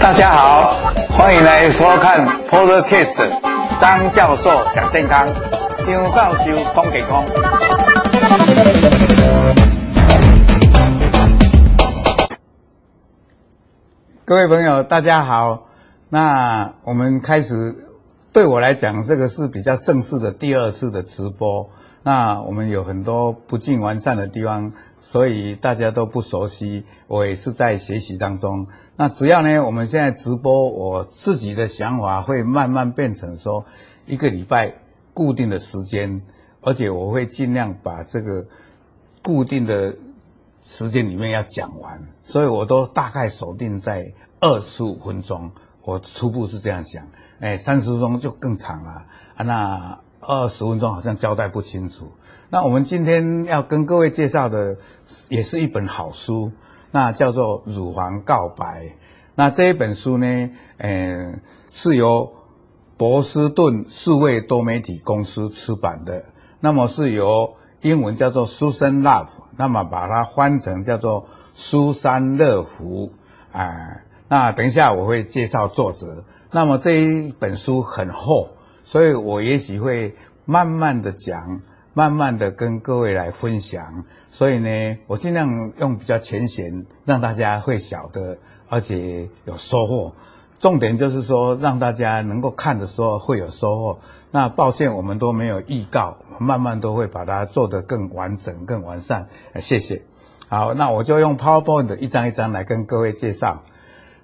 大家好，欢迎来收看 Podcast 张教授讲健康，张教授讲健康。各位朋友，大家好。那我们开始，对我来讲，这个是比较正式的第二次的直播。那我们有很多不尽完善的地方，所以大家都不熟悉，我也是在学习当中。那只要呢，我们现在直播，我自己的想法会慢慢变成说，一个礼拜固定的时间，而且我会尽量把这个固定的时间里面要讲完，所以我都大概锁定在二十五分钟。我初步是这样想，哎，三十分钟就更长了啊，那。二十分钟好像交代不清楚。那我们今天要跟各位介绍的，也是一本好书，那叫做《乳房告白》。那这一本书呢，呃，是由博斯顿数位多媒体公司出版的。那么是由英文叫做 Susan Love，那么把它翻成叫做苏珊乐福啊、那等一下我会介绍作者。那么这一本书很厚。所以我也许会慢慢的讲，慢慢的跟各位来分享。所以呢，我尽量用比较浅显，让大家会晓得，而且有收获。重点就是说，让大家能够看的时候会有收获。那抱歉，我们都没有预告，慢慢都会把它做得更完整、更完善。谢谢。好，那我就用 PowerPoint 一张一张来跟各位介绍。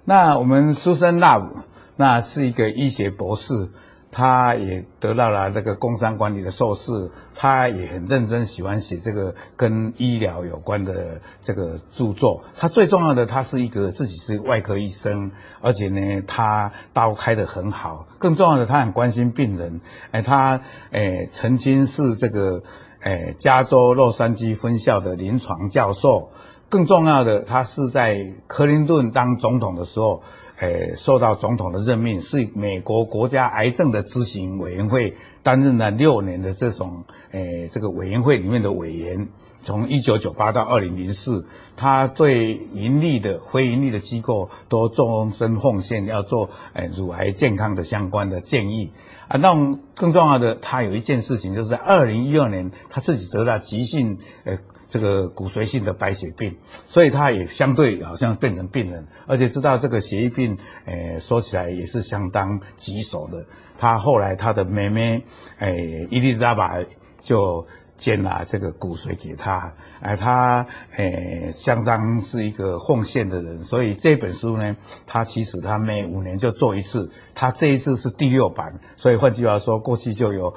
那我们 Susan Love，那是一个医学博士。他也得到了这个工商管理的硕士，他也很认真喜欢写这个跟医疗有关的这个著作。他最重要的，他是一个自己是外科医生，而且呢，他刀开得很好。更重要的，他很关心病人。哎，他哎曾经是这个哎加州洛杉矶分校的临床教授。更重要的，他是在克林顿当总统的时候。诶，受到总统的任命，是美国国家癌症的咨询委员会担任了六年的这种诶这个委员会里面的委员，从一九九八到二零零四，他对盈利的、非盈利的机构都终身奉献，要做诶乳癌健康的相关的建议啊。那更重要的，他有一件事情，就是在二零一二年，他自己得了急性诶。这个骨髓性的白血病，所以他也相对好像变成病人，而且知道这个血液病，诶，说起来也是相当棘手的。他后来他的妹妹，诶，伊丽莎白就捐了这个骨髓给他，哎，他诶相当是一个奉献的人，所以这本书呢，他其实他每五年就做一次，他这一次是第六版，所以换句话说，过去就有。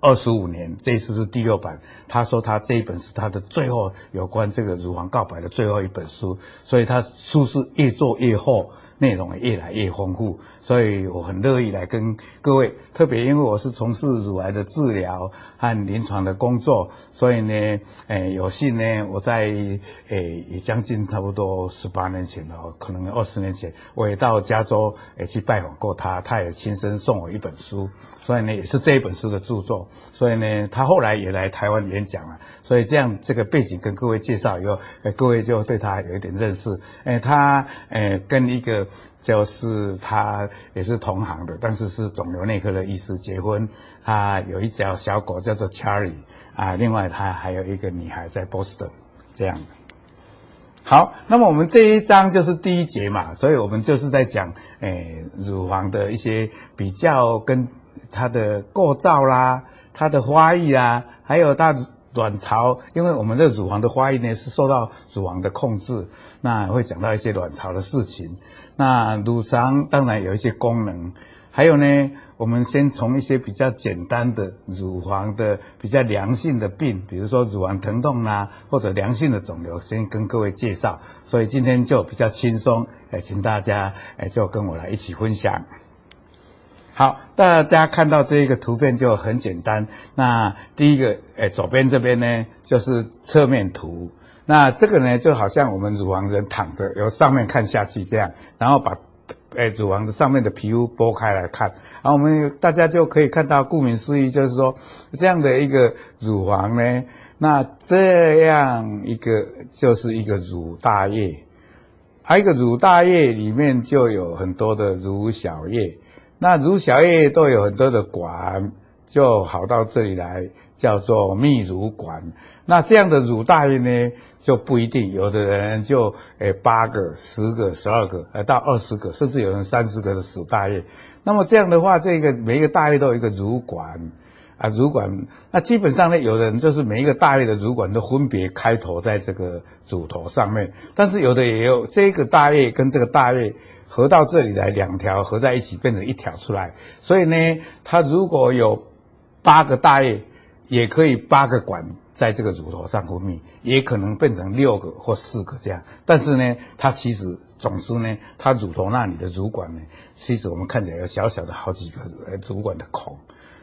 二十五年，这一次是第六版。他说他这一本是他的最后有关这个乳房告白的最后一本书，所以他书是越做越厚。内容也越来越丰富，所以我很乐意来跟各位，特别因为我是从事乳癌的治疗和临床的工作，所以呢，诶，有幸呢，我在诶也将近差不多十八年前了，可能二十年前，我也到加州诶去拜访过他，他也亲身送我一本书，所以呢，也是这一本书的著作，所以呢，他后来也来台湾演讲了，所以这样这个背景跟各位介绍以后，诶，各位就对他有一点认识，诶，他诶跟一个。就是他也是同行的，但是是肿瘤内科的医师结婚，他有一只小狗叫做 Charlie 啊，另外他还有一个女孩在波士顿，这样。好，那么我们这一章就是第一节嘛，所以我们就是在讲诶、乳房的一些比较跟它的构造啦，它的发育啦，还有它。卵巢，因为我们的乳房的发育呢是受到乳房的控制，那会讲到一些卵巢的事情。那乳房当然有一些功能，还有呢，我们先从一些比较简单的乳房的比较良性的病，比如说乳房疼痛啊，或者良性的肿瘤，先跟各位介绍。所以今天就比较轻松，哎，请大家哎就跟我来一起分享。好，大家看到这一个图片就很简单。那第一个，诶，左边这边呢，就是侧面图。那这个呢，就好像我们乳房人躺着，由上面看下去这样，然后把诶乳房的上面的皮肤剥开来看，然后我们大家就可以看到，顾名思义就是说这样的一个乳房呢，那这样一个就是一个乳大叶，还有一个乳大叶里面就有很多的乳小叶，那乳小叶都有很多的管，就好到这里来。叫做泌乳管，那这样的乳大叶呢就不一定，有的人就诶八个、十个、十二个，呃到二十个，甚至有人三十个的乳大叶。那么这样的话，这个每一个大叶都有一个乳管啊，乳管。那基本上呢，有的人就是每一个大叶的乳管都分别开头在这个乳头上面，但是有的也有这个大叶跟这个大叶合到这里来，两条合在一起变成一条出来。所以呢，它如果有八个大叶。也可以八个管在这个乳头上分泌，也可能变成六个或四个这样。但是呢，它其实总之呢，它乳头那里的乳管呢，其实我们看起来有小小的好几个呃乳管的孔。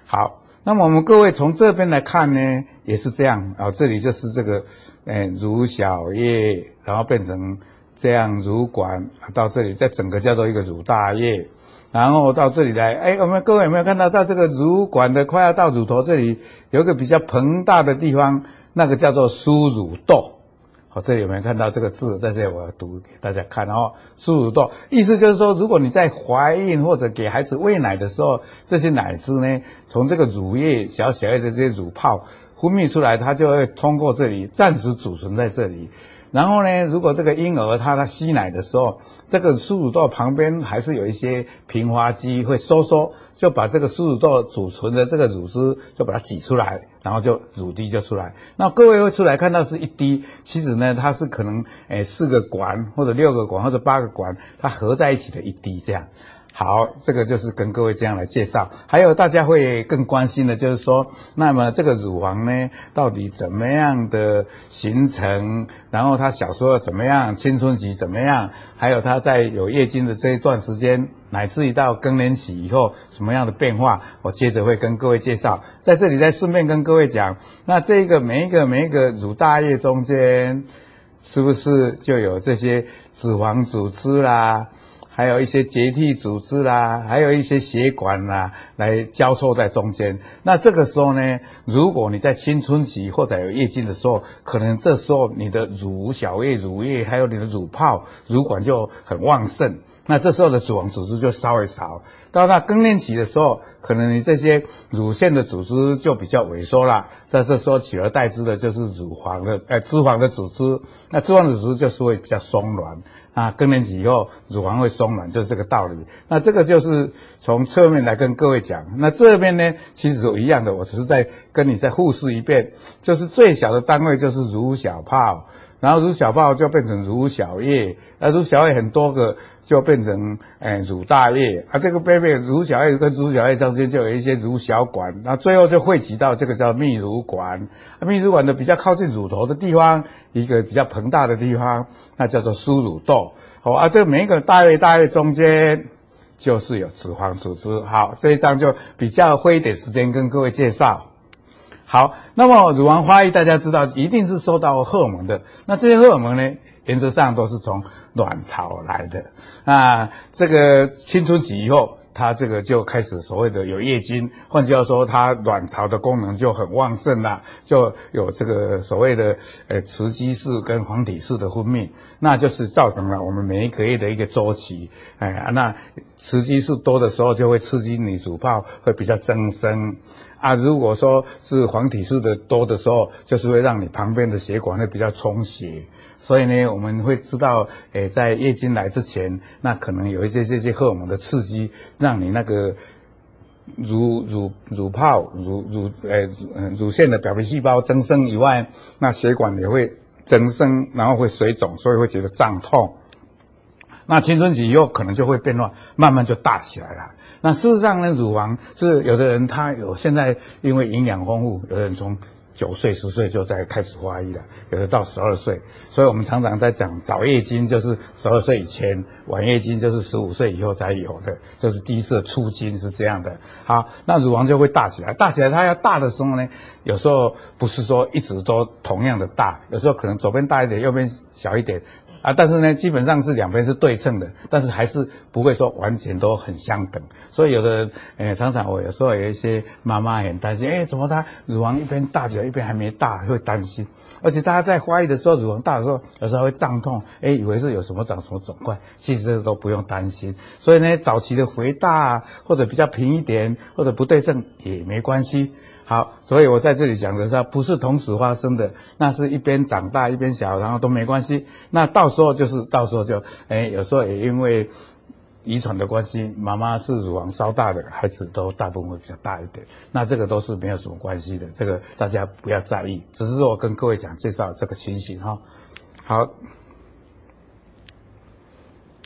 好，那么我们各位从这边来看呢，也是这样啊。这里就是这个，呃，乳小叶，然后变成这样乳管，到这里，再整个叫做一个乳大叶。然后到这里来，哎，我们各位有没有看到，到这个乳管的快要到乳头这里，有一个比较膨大的地方，那个叫做输乳窦。好，这里有没有看到这个字？在这里我要读给大家看。哦输乳窦，意思就是说，如果你在怀孕或者给孩子喂奶的时候，这些奶汁呢，从这个乳液小小叶的这些乳泡分泌出来，它就会通过这里暂时储存在这里。然后呢，如果这个婴儿他他吸奶的时候，这个输乳道旁边还是有一些平滑肌会收缩，就把这个输乳道储存的这个乳汁就把它挤出来，然后就乳滴就出来。那各位会出来看到是一滴，其实呢，它是可能诶四个管或者六个管或者八个管，它合在一起的一滴这样。好，这个就是跟各位这样来介绍。还有大家会更关心的，就是说，那么这个乳房呢，到底怎么样的形成？然后他小时候怎么样？青春期怎么样？还有他在有月经的这一段时间，乃至于到更年期以后，什么样的变化？我接着会跟各位介绍。在这里再顺便跟各位讲，那这个每一个每一个乳大叶中间，是不是就有这些脂肪组织啦？还有一些结缔组织啦，还有一些血管啦，来交错在中间。那这个时候呢，如果你在青春期或者有月经的时候，可能这时候你的乳小叶、乳液还有你的乳泡、乳管就很旺盛。那这时候的脂肪组织就稍微少。到那更年期的时候，可能你这些乳腺的组织就比较萎缩了。在这时候取而代之的就是乳房的，呃，脂肪的组织。那脂肪组织就是会比较松软。啊，更年期以后乳房会松软，就是这个道理。那这个就是从侧面来跟各位讲。那这边呢，其实都一样的，我只是在跟你再复述一遍，就是最小的单位就是乳小泡。然后乳小泡就变成乳小叶，那乳小叶很多个就变成诶乳大叶，啊这个背面乳小叶跟乳小叶中间就有一些乳小管，那最后就汇集到这个叫泌乳管，啊泌乳管的比较靠近乳头的地方，一个比较膨大的地方，那叫做输乳窦。好啊，这每一个大叶大叶中间就是有脂肪组织。好，这一章就比较花一点时间跟各位介绍。好，那么乳房发育大家知道一定是受到荷尔蒙的。那这些荷尔蒙呢，原则上都是从卵巢来的。啊，这个青春期以后，它这个就开始所谓的有月经，换句话说，它卵巢的功能就很旺盛了，就有这个所谓的呃雌激素跟黄体素的分泌，那就是造成了我们每一个月的一个周期。哎，那雌激素多的时候，就会刺激你乳泡会比较增生。啊，如果说是黄体素的多的时候，就是会让你旁边的血管会比较充血，所以呢，我们会知道，诶，在月经来之前，那可能有一些这些荷尔蒙的刺激，让你那个乳乳乳泡、乳乳诶乳腺的表皮细胞增生以外，那血管也会增生，然后会水肿，所以会觉得胀痛。那青春期以后可能就会变化，慢慢就大起来了。那事实上呢，乳房是有的人他有现在因为营养丰富，有的人从九岁十岁就在开始发育了，有的到十二岁。所以我们常常在讲早月经就是十二岁以前，晚月经就是十五岁以后才有的，就是第一次出经是这样的。好，那乳房就会大起来，大起来它要大的时候呢，有时候不是说一直都同样的大，有时候可能左边大一点，右边小一点。啊，但是呢，基本上是两边是对称的，但是还是不会说完全都很相等。所以有的人，诶，常常我有时候有一些妈妈很担心，诶，怎么她乳房一边大起来，一边还没大，会担心。而且大家在怀疑的时候，乳房大的时候，有时候会胀痛，诶，以为是有什么长什么肿块，其实都不用担心。所以呢，早期的肥大或者比较平一点，或者不对称也没关系。好，所以我在这里讲的是，不是同时发生的，那是一边长大一边小，然后都没关系。那到时候就是到时候就，哎，有时候也因为遗传的关系，妈妈是乳房稍大的，孩子都大部分会比较大一点。那这个都是没有什么关系的，这个大家不要在意。只是说我跟各位讲介绍这个情形哈。好，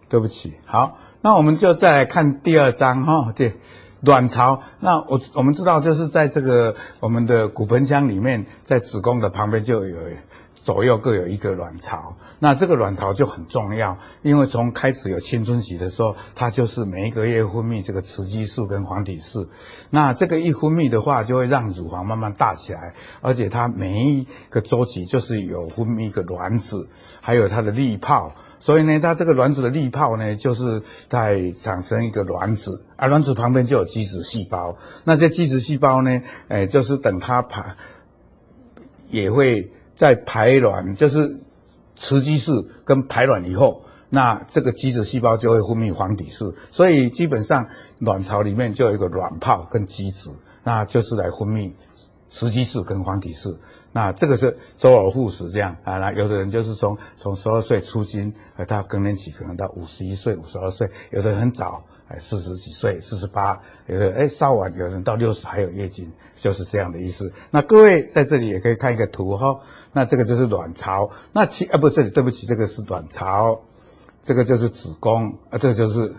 对不起，好，那我们就再来看第二章哈。对。卵巢，那我我们知道，就是在这个我们的骨盆腔里面，在子宫的旁边就有左右各有一个卵巢。那这个卵巢就很重要，因为从开始有青春期的时候，它就是每一个月分泌这个雌激素跟黄体素。那这个一分泌的话，就会让乳房慢慢大起来，而且它每一个周期就是有分泌一个卵子，还有它的粒泡。所以呢，它这个卵子的粒泡呢，就是在产生一个卵子，而卵子旁边就有基质细胞。那这基质细胞呢，哎，就是等它排，也会在排卵，就是雌激素跟排卵以后，那这个基质细胞就会分泌黄体素。所以基本上卵巢里面就有一个卵泡跟基质，那就是来分泌。雌激素跟黄体素，那这个是周而复始这样啊。那有的人就是从从十二岁初经，呃，到更年期可能到五十一岁、五十二岁，有的人很早，哎，四十几岁、四十八，有的哎稍晚，有人到六十还有月经，就是这样的意思。那各位在这里也可以看一个图哈，那这个就是卵巢，那其啊不，这里对不起，这个是卵巢，这个就是子宫，啊，这个就是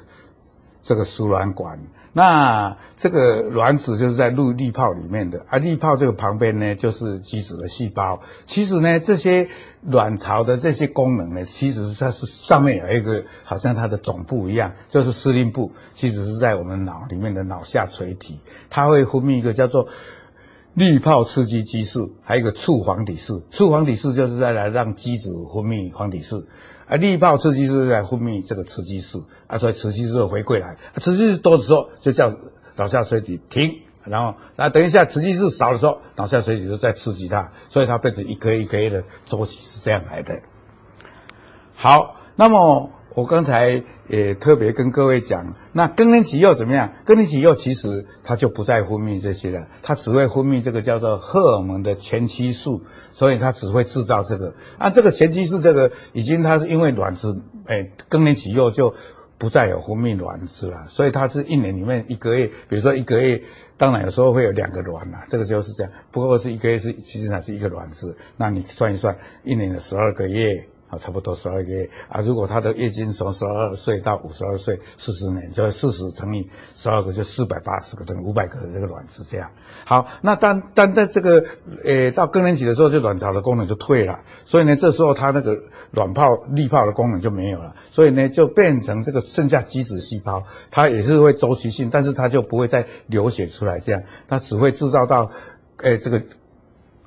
这个输卵管。那这个卵子就是在滤滤泡里面的，啊，滤泡这个旁边呢就是基质的细胞。其实呢，这些卵巢的这些功能呢，其实它是上面有一个好像它的总部一样，就是司令部，其实是在我们脑里面的脑下垂体，它会分泌一个叫做滤泡刺激激素，还有一个促黄体素。促黄体素就是在来让基质分泌黄体素。啊，滤泡刺激素在分泌这个雌激素，啊，所以雌激素回归来，雌激素多的时候就叫脑下垂体停，然后那等一下雌激素少的时候，脑下垂体就再刺激它，所以它变成一颗一颗的周期是这样来的。好，那么。我刚才也特别跟各位讲，那更年期又怎么样？更年期又其实它就不再分泌这些了，它只会分泌这个叫做荷尔蒙的前期素，所以它只会制造这个。啊，这个前期素这个已经它是因为卵子，哎，更年期又就不再有分泌卵子了，所以它是一年里面一个月，比如说一个月，当然有时候会有两个卵呐，这个就是这样。不过是一个月是其实它是一个卵子，那你算一算，一年的十二个月。啊，差不多十二个月啊。如果她的月经从十二岁到五十二岁，四十年，就四十乘以十二个，就四百八十个，等于五百个的这个卵子这样。好，那当当在这个呃到更年期的时候，就卵巢的功能就退了，所以呢，这时候它那个卵泡、滤泡的功能就没有了，所以呢，就变成这个剩下基质细胞，它也是会周期性，但是它就不会再流血出来，这样，它只会制造到，诶这个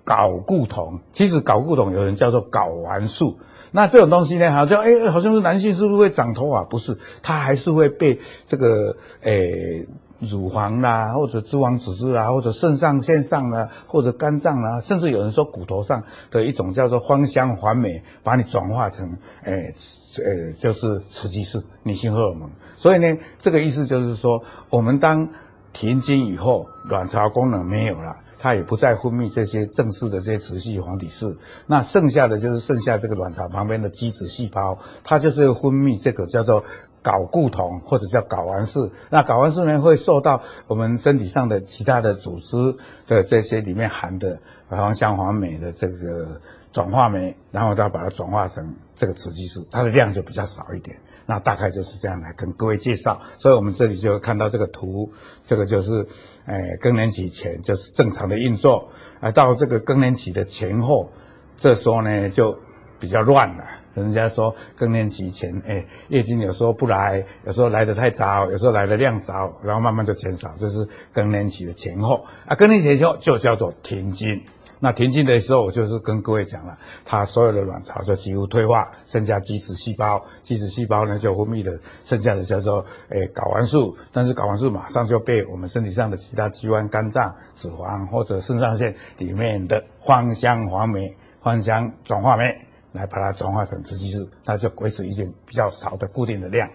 睾固酮。其实睾固酮有人叫做睾丸素。那这种东西呢，好像哎，好像是男性是不是会长头发？不是，它还是会被这个诶乳房啦，或者脂肪组织啦，或者肾上腺上啦，或者肝脏啦，甚至有人说骨头上的一种叫做芳香环美，把你转化成诶诶，就是雌激素、女性荷尔蒙。所以呢，这个意思就是说，我们当停经以后，卵巢功能没有了。它也不再分泌这些正式的这些雌性黄体素，那剩下的就是剩下这个卵巢旁边的基质细胞，它就是分泌这个叫做睾固酮或者叫睾丸素。那睾丸素呢，会受到我们身体上的其他的组织的这些里面含的芳香环酶的这个转化酶，然后它把它转化成这个雌激素，它的量就比较少一点。那大概就是这样来跟各位介绍，所以我们这里就看到这个图，这个就是，哎，更年期前就是正常的运作，啊，到这个更年期的前后，这时候呢就比较乱了。人家说更年期前，哎，月经有时候不来，有时候来的太早，有时候来的量少，然后慢慢就减少，这是更年期的前后。啊，更年期前后就叫做停经。那停经的时候，我就是跟各位讲了，它所有的卵巢就几乎退化，剩下基质细胞，基质细胞呢就分泌的剩下的叫做诶睾丸素，但是睾丸素马上就被我们身体上的其他器官、肝脏、脂肪或者肾上腺里面的芳香黄酶、芳香转化酶来把它转化成雌激素，它就维持一定比较少的固定的量。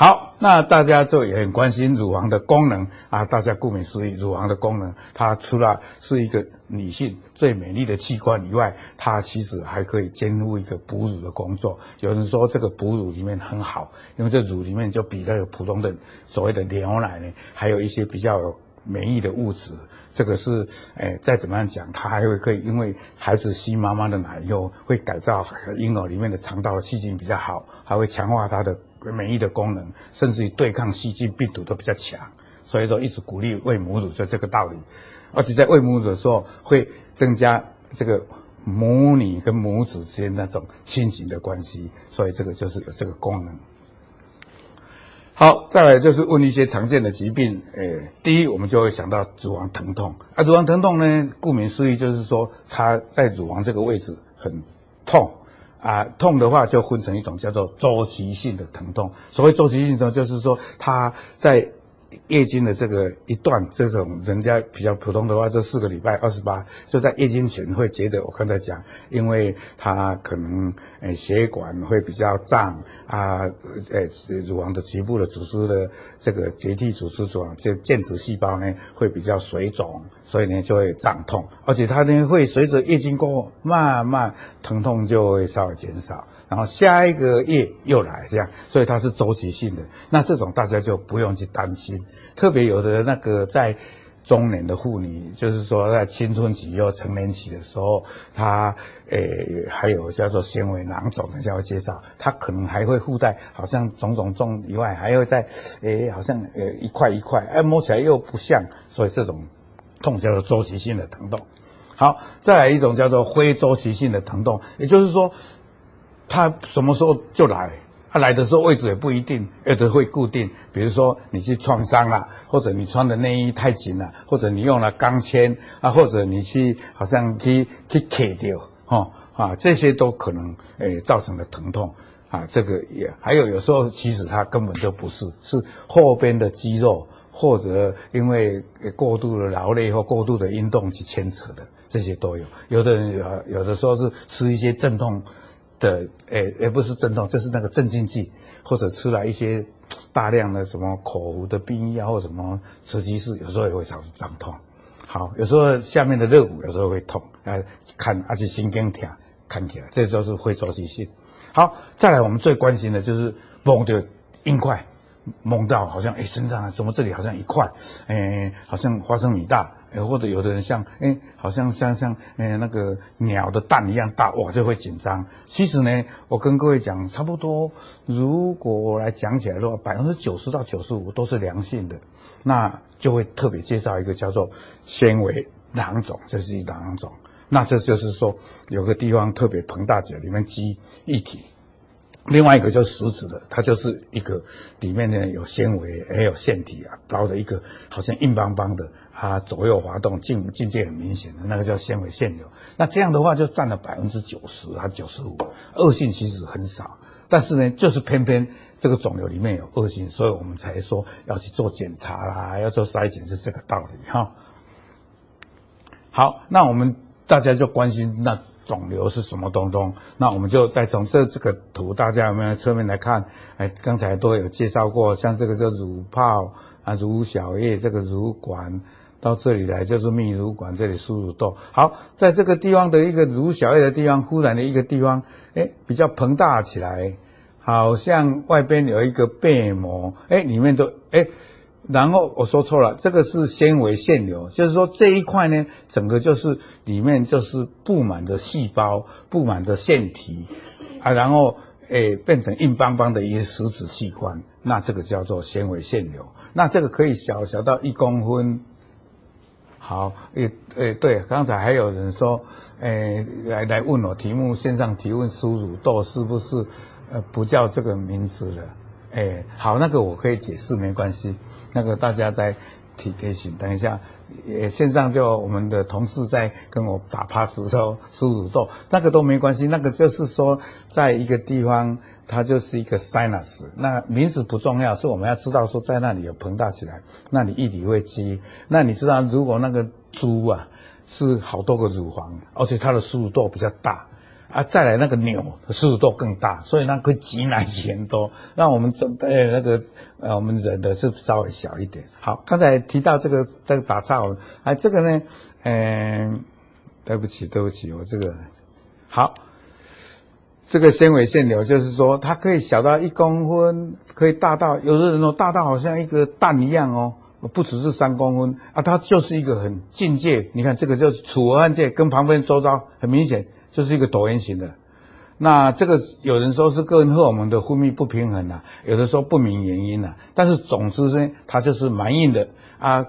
好，那大家就也很关心乳房的功能啊。大家顾名思义，乳房的功能，它除了是一个女性最美丽的器官以外，它其实还可以兼顾一个哺乳的工作。有人说这个哺乳里面很好，因为这乳里面就比那个普通的所谓的牛奶呢，还有一些比较有免疫的物质。这个是，诶，再怎么样讲，它还会可以，因为孩子吸妈妈的奶以后，会改造婴儿里面的肠道的细菌比较好，还会强化它的。免疫的功能，甚至于对抗细菌、病毒都比较强，所以说一直鼓励喂母乳，就这个道理。而且在喂母乳的时候，会增加这个母女跟母子之间那种亲情的关系，所以这个就是有这个功能。好，再来就是问一些常见的疾病。诶，第一，我们就会想到乳房疼痛。啊，乳房疼痛呢，顾名思义就是说，它在乳房这个位置很痛。啊，痛的话就分成一种叫做周期性的疼痛。所谓周期性疼痛，就是说它在月经的这个一段，这种人家比较普通的话，就四个礼拜二十八，就在月经前会觉得，我刚才讲，因为它可能诶血管会比较胀啊，诶乳房的局部的组织的这个结缔组织组这间质细胞呢会比较水肿，所以呢就会胀痛，而且它呢会随着月经过后慢慢疼痛就会稍微减少。然后下一个月又来这样，所以它是周期性的。那这种大家就不用去担心。特别有的那个在中年的妇女，就是说在青春期又成年期的时候，她诶还有叫做纤维囊肿，等下会介绍，她可能还会附带好像肿肿肿以外，还会在诶好像呃一块一块，哎摸起来又不像，所以这种痛叫做周期性的疼痛。好，再来一种叫做非周期性的疼痛，也就是说。他什么时候就来？他来的时候位置也不一定，有的会固定。比如说你去创伤了，或者你穿的内衣太紧了，或者你用了钢圈啊，或者你去好像去去卡掉，哈啊，这些都可能诶造成的疼痛啊。这个也还有有时候其实它根本就不是，是后边的肌肉或者因为过度的劳累或过度的运动去牵扯的，这些都有。有的人有有的时候是吃一些镇痛。的诶，也不是镇痛，就是那个镇静剂，或者吃了一些大量的什么口服的避孕药或什么雌激素，有时候也会造成胀痛。好，有时候下面的肋骨有时候会痛，啊，看而且心更跳，看起来这就是会周期性。好，再来我们最关心的就是梦的硬块，梦到好像诶身上怎么这里好像一块，诶好像花生米大。诶，或者有的人像，诶，好像像像，诶，那个鸟的蛋一样大，哇，就会紧张。其实呢，我跟各位讲，差不多，如果我来讲起来的话，百分之九十到九十五都是良性的，那就会特别介绍一个叫做纤维囊肿，这是一囊肿。那这就是说，有个地方特别膨大起来，里面积液体。另外一个就是食指的，它就是一个里面呢有纤维，还有腺体啊，包的一个好像硬邦邦的。它左右滑动，境境界很明显的那个叫纤维腺瘤。那这样的话就占了百分之九十还九十五，恶性其实很少。但是呢，就是偏偏这个肿瘤里面有恶性，所以我们才说要去做检查啦，要做筛检，是这个道理哈。好，那我们大家就关心那肿瘤是什么东东？那我们就再从这这个图，大家有没有侧面来看？哎，刚才都有介绍过，像这个叫乳泡啊，乳小叶，这个乳管。到这里来就是泌乳管，这里输乳豆。好，在这个地方的一个乳小叶的地方，忽然的一个地方，哎，比较膨大起来，好像外边有一个被膜，哎，里面都哎，然后我说错了，这个是纤维腺瘤，就是说这一块呢，整个就是里面就是布满的细胞，布满的腺体啊，然后哎变成硬邦邦的一些实质器官，那这个叫做纤维腺瘤，那这个可以小小到一公分。好，诶诶，对，刚才还有人说，诶，来来问我题目，线上提问苏乳豆是不是，呃，不叫这个名字了？诶，好，那个我可以解释，没关系，那个大家在提提醒，等一下，也线上就我们的同事在跟我打 pass 的时候输乳豆，那个都没关系，那个就是说，在一个地方它就是一个 sinus，那名词不重要，是我们要知道说在那里有膨大起来，那你液体会积，那你知道如果那个猪啊是好多个乳房，而且它的输乳豆比较大。啊，再来那个扭的输乳豆更大，所以那个挤奶挤很多。那我们准备那个呃，我们人的是稍微小一点。好，刚才提到这个这个打岔，哎，这个呢，嗯、对不起，对不起，我这个好，这个纤维腺瘤就是说它可以小到一公分，可以大到有的人哦，大到好像一个蛋一样哦，不只是三公分啊，它就是一个很境界。你看这个就是楚河汉界，跟旁边周遭很明显。这是一个椭圆形的，那这个有人说是个人荷尔蒙的分泌不平衡啊，有的说不明原因啊，但是总之呢，它就是蛮硬的啊，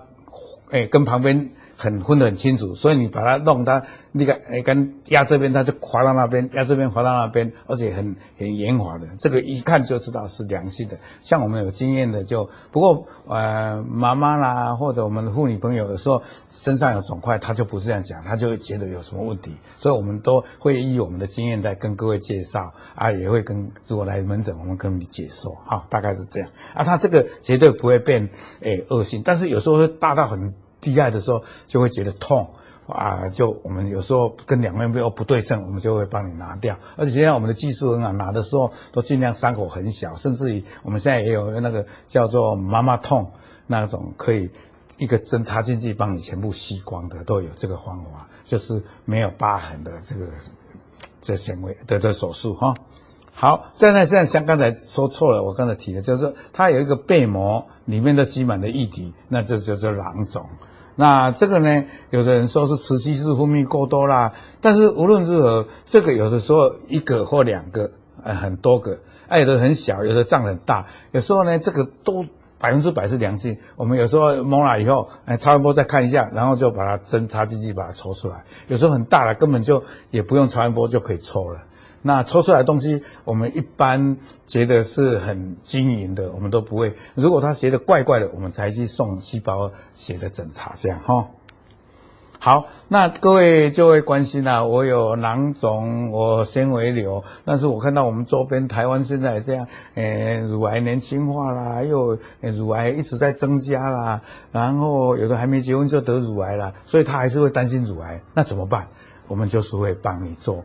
哎，跟旁边。很分得很清楚，所以你把它弄它那个哎，跟压这边，它就滑到那边；压这边滑到那边，而且很很圆滑的。这个一看就知道是良性的。像我们有经验的就，不过呃妈妈啦或者我们的妇女朋友有时候身上有肿块，她就不是这样讲，她就觉得有什么问题。所以我们都会依我们的经验在跟各位介绍啊，也会跟如果来门诊，我们跟你解说，好，大概是这样啊。它这个绝对不会变诶恶性，但是有时候会大到很。低压的时候就会觉得痛啊，就我们有时候跟两边不不对称，我们就会帮你拿掉。而且现在我们的技术很好，拿的时候都尽量伤口很小，甚至于我们现在也有那个叫做妈妈痛那种可以一个针插进去帮你全部吸光的，都有这个方法，就是没有疤痕的这个这纤维的这手术哈。好，现在现在像刚才说错了，我刚才提的就是它有一个背膜里面都积满了液体，那这就叫囊肿。那这个呢，有的人说是雌激素分泌过多啦，但是无论如何，这个有的时候一个或两个，呃，很多个，哎，有的很小，有的胀很大，有时候呢，这个都百分之百是良性。我们有时候摸了以后，哎，超音波再看一下，然后就把它针插进去把它抽出来。有时候很大了，根本就也不用超音波就可以抽了。那抽出来的东西，我们一般觉得是很晶莹的，我们都不会。如果它觉得怪怪的，我们才去送细胞学的检查，这样哈。好，那各位就会关心啦、我有囊肿，我纤维瘤，但是我看到我们周边台湾现在这样，诶，乳癌年轻化啦，又乳癌一直在增加啦，然后有的还没结婚就得乳癌啦，所以他还是会担心乳癌，那怎么办？我们就是会帮你做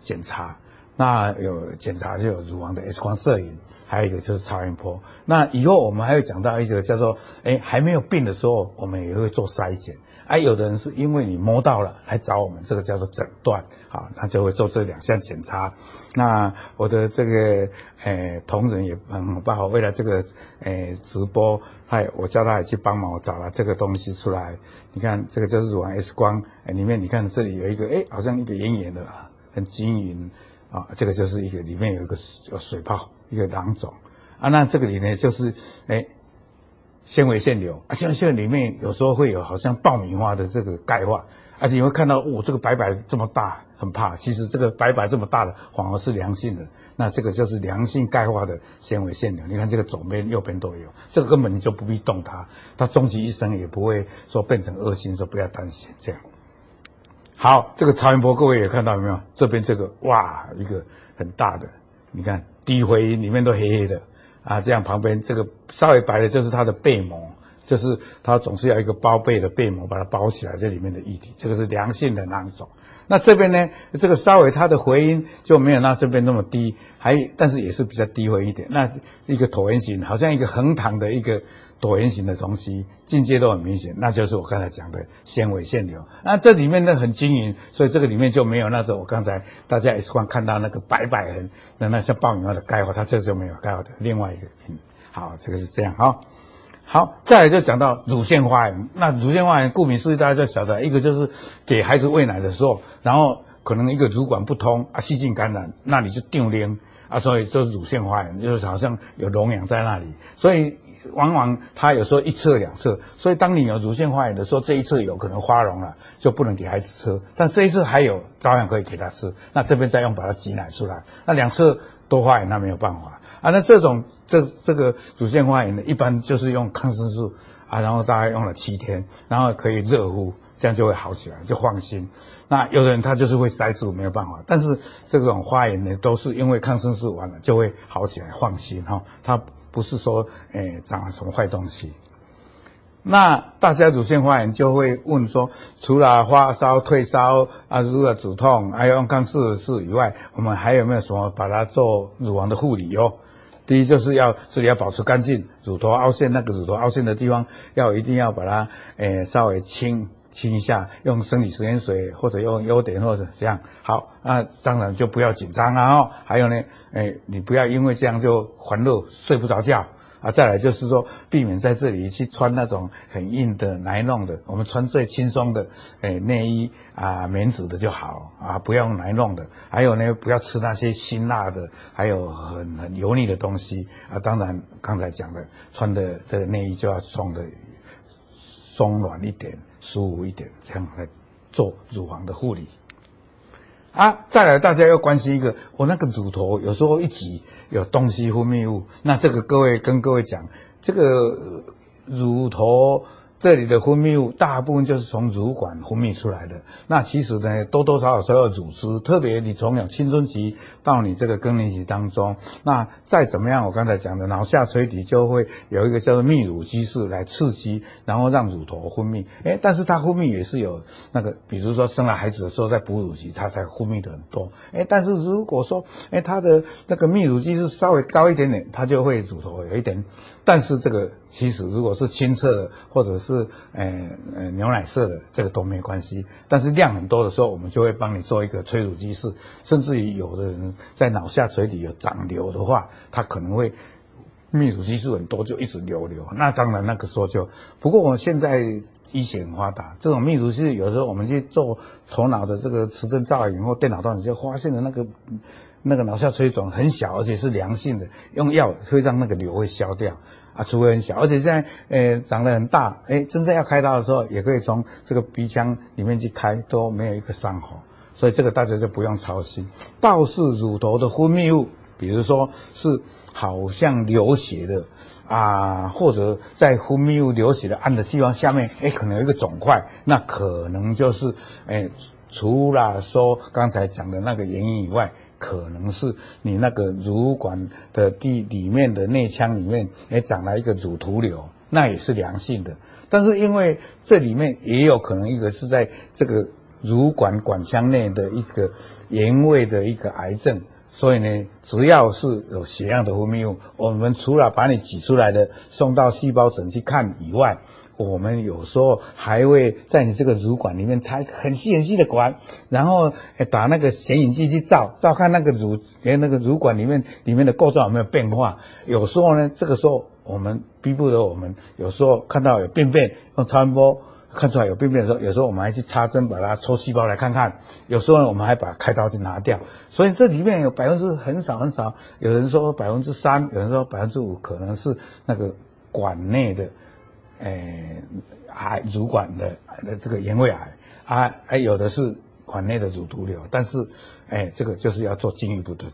检查。那有检查就有乳房的 X 光摄影，还有一个就是超音波。那以后我们还会讲到一个叫做，哎，还没有病的时候，我们也会做筛检。哎，有的人是因为你摸到了来找我们，这个叫做诊断，好，那就会做这两项检查。那我的这个，诶，同仁也很棒，为了这个，诶，直播，嗨，我叫他也去帮忙，我找了这个东西出来。你看，这个就是乳房 X 光，哎，里面你看这里有一个，哎，好像一个圆圆的，很均匀。啊，这个就是一个里面有一个有水泡，一个囊肿啊。那这个里呢，就是哎，纤维腺瘤啊。纤维腺瘤里面有时候会有好像爆米花的这个钙化，而且你会看到，哦，这个白白这么大，很怕。其实这个白白这么大的反而是良性的，那这个就是良性钙化的纤维腺瘤。你看这个左边、右边都有，这个根本你就不必动它，它终其一生也不会说变成恶性，说不要担心这样。好，这个超音波各位也看到有没有？这边这个哇，一个很大的，你看低回音里面都黑黑的啊，这样旁边这个稍微白的就是它的背膜，就是它总是要一个包被的背膜把它包起来，这里面的液体，这个是良性的囊肿。那这边呢，这个稍微它的回音就没有那这边那么低，还但是也是比较低回一点。那一个椭圆形，好像一个横躺的一个。椭圆形的东西，境界都很明显，那就是我刚才讲的纤维腺瘤。那这里面呢很均匀，所以这个里面就没有那种我刚才大家 X 光看到那个白白的，那那像爆米花的钙化，它这个就没有钙化的。另外一个，嗯，好，这个是这样哈。好，再来就讲到乳腺发炎。那乳腺发炎顾名思义，大家就晓得，一个就是给孩子喂奶的时候，然后可能一个乳管不通啊，细菌感染，那你就丢零啊，所以就是乳腺化炎，就是好像有脓疡在那里，所以。往往它有时候一侧两侧，所以当你有乳腺发炎的时候，这一侧有可能花脓了，就不能给孩子吃。但这一侧还有，照样可以给他吃。那这边再用把它挤奶出来。那两侧都发炎，那没有办法啊。那这种这这个乳腺发炎呢，一般就是用抗生素啊，然后大概用了七天，然后可以热敷，这样就会好起来，就放心。那有的人他就是会塞住，没有办法。但是这种发炎呢，都是因为抗生素完了就会好起来，放心哈。他不是说诶长了什么坏东西。那大家乳腺发炎就会问说，除了发烧、退烧啊，如果止痛，还有用抗生素以外，我们还有没有什么把它做乳房的护理哟？第一就是要这里要保持干净，乳头凹陷那个乳头凹陷的地方要一定要把它诶稍微清。清一下，用生理食盐水或者用优碘或者这样好，那当然就不要紧张啊哦。还有呢，哎，你不要因为这样就烦恼睡不着觉啊。再来就是说，避免在这里去穿那种很硬的、奶弄的，我们穿最轻松的，哎，内衣啊，棉质的就好啊，不要用奶弄的。还有呢，不要吃那些辛辣的，还有很很油腻的东西啊。当然，刚才讲的，穿的这个内衣就要松的松软一点。舒服一点，这样来做乳房的护理啊。再来，大家要关心一个，我那个乳头有时候一挤有东西分泌物，那这个各位跟各位讲，这个乳头。这里的分泌物大部分就是从乳管分泌出来的。那其实呢，多多少少都有乳汁，特别你从有青春期到你这个更年期当中，那再怎么样，我刚才讲的脑下垂体就会有一个叫做泌乳激素来刺激，然后让乳头分泌。诶，但是它分泌也是有那个，比如说生了孩子的时候在哺乳期，它才分泌的很多。诶，但是如果说，诶，它的那个泌乳激素稍微高一点点，它就会乳头有一点。但是这个其实如果是清澈的，或者是是呃呃牛奶色的，这个都没关系。但是量很多的时候，我们就会帮你做一个催乳机制。甚至于有的人在脑下垂体有长瘤的话，他可能会泌乳激素很多，就一直流流。那当然那个时候就，不过我现在医学很发达，这种泌乳是有时候我们去做头脑的这个磁振造影或电脑断层，就发现了那个。那个脑下垂肿很小，而且是良性的，用药会让那个瘤会消掉啊，除非很小，而且现在呃长得很大，诶真正要开刀的时候，也可以从这个鼻腔里面去开，都没有一个伤口，所以这个大家就不用操心。倒是乳头的分泌物，比如说是好像流血的啊，或者在分泌物流血的按的地方下面，诶可能有一个肿块，那可能就是诶除了说刚才讲的那个原因以外。可能是你那个乳管的地里面的内腔里面，也长了一个乳头瘤，那也是良性的。但是因为这里面也有可能一个是在这个乳管管腔内的一个原位的一个癌症，所以呢，只要是有血样的分泌物，我们除了把你挤出来的送到细胞诊去看以外，我们有时候还会在你这个乳管里面插很细很细的管，然后打那个显影剂去照，照看那个乳连那个乳管里面里面的构造有没有变化。有时候呢，这个时候我们逼不得我们，有时候看到有便便，用超音波看出来有病变的时候，有时候我们还去插针把它抽细胞来看看。有时候呢，我们还把开刀去拿掉。所以这里面有百分之很少很少，有人说百分之三，有人说百分之五，可能是那个管内的。诶，癌乳管的的这个原位癌啊，还有的是管内的乳毒瘤，但是，诶，这个就是要做进一步的，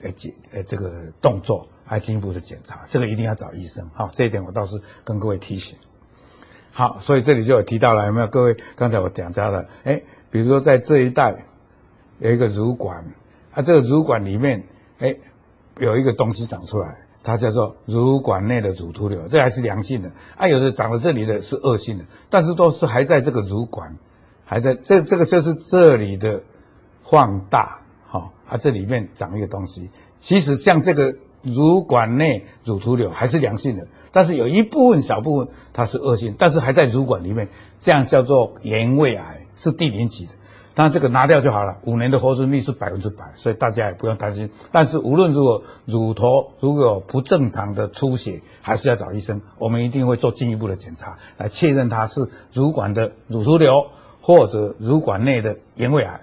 诶检，诶这个动作，还进一步的检查，这个一定要找医生。好，这一点我倒是跟各位提醒。好，所以这里就有提到了，有没有？各位刚才我讲到了，诶，比如说在这一带有一个乳管，啊，这个乳管里面，诶，有一个东西长出来。它叫做乳管内的乳突瘤，这还是良性的。啊，有的长了这里的是恶性的，但是都是还在这个乳管，还在这这个就是这里的放大，好、哦，啊，这里面长一个东西。其实像这个乳管内乳突瘤还是良性的，但是有一部分小部分它是恶性，但是还在乳管里面，这样叫做原位癌，是第零期的。当然这个拿掉就好了，五年的活存率是百分之百，所以大家也不用担心。但是无论如何，乳头如果有不正常的出血，还是要找医生。我们一定会做进一步的检查，来确认它是乳管的乳突瘤或者乳管内的原位癌。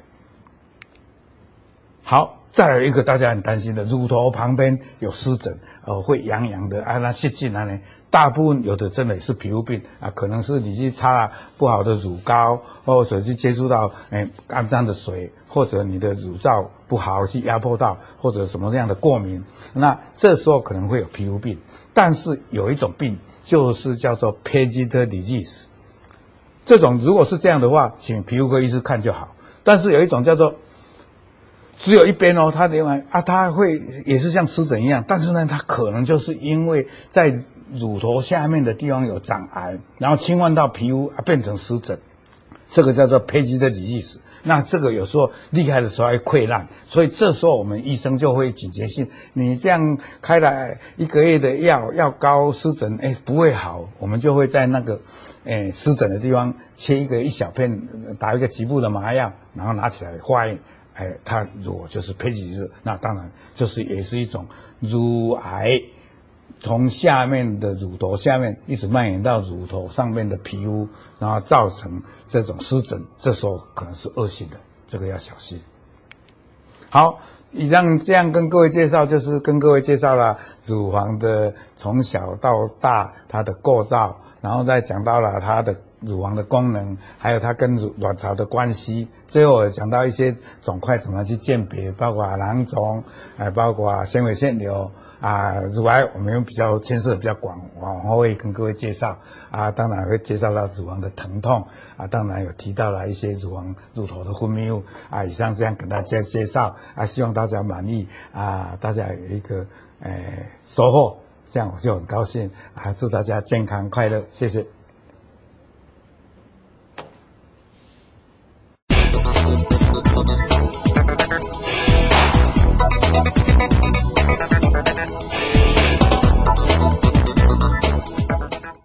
好，再来一个大家很担心的，乳头旁边有湿疹，呃，会痒痒的啊，那细菌啊呢？大部分有的真的是皮肤病啊，可能是你去擦了不好的乳膏，或者去接触到诶肮脏的水，或者你的乳罩不好去压迫到，或者什么样的过敏，那这时候可能会有皮肤病。但是有一种病就是叫做 Paget disease，这种如果是这样的话，请皮肤科医师看就好。但是有一种叫做只有一边哦，它另外啊，它会也是像湿疹一样，但是呢，它可能就是因为在乳头下面的地方有长癌，然后侵犯到皮肤啊，变成湿疹，这个叫做胚基的底意思。那这个有时候厉害的时候还溃烂，所以这时候我们医生就会警觉性，你这样开了一个月的药，药膏湿疹，哎，不会好，我们就会在那个，哎，湿疹的地方切一个一小片，打一个局部的麻药，然后拿起来化验，哎，它如果就是胚基是，那当然就是也是一种乳癌。从下面的乳头下面一直蔓延到乳头上面的皮肤，然后造成这种湿疹，这时候可能是恶性的，这个要小心。好，以上这样跟各位介绍，就是跟各位介绍了乳房的从小到大它的构造，然后再讲到了它的乳房的功能，还有它跟乳卵巢的关系。最后我讲到一些肿块怎么去鉴别，包括囊肿，还包括纤维腺瘤。啊，乳癌我们用比较牵涉比较广，往后会跟各位介绍啊，当然会介绍到乳房的疼痛啊，当然有提到了一些乳房乳头的分泌物啊，以上这样跟大家介绍啊，希望大家满意啊，大家有一个、呃、收获，这样我就很高兴啊，祝大家健康快乐，谢谢。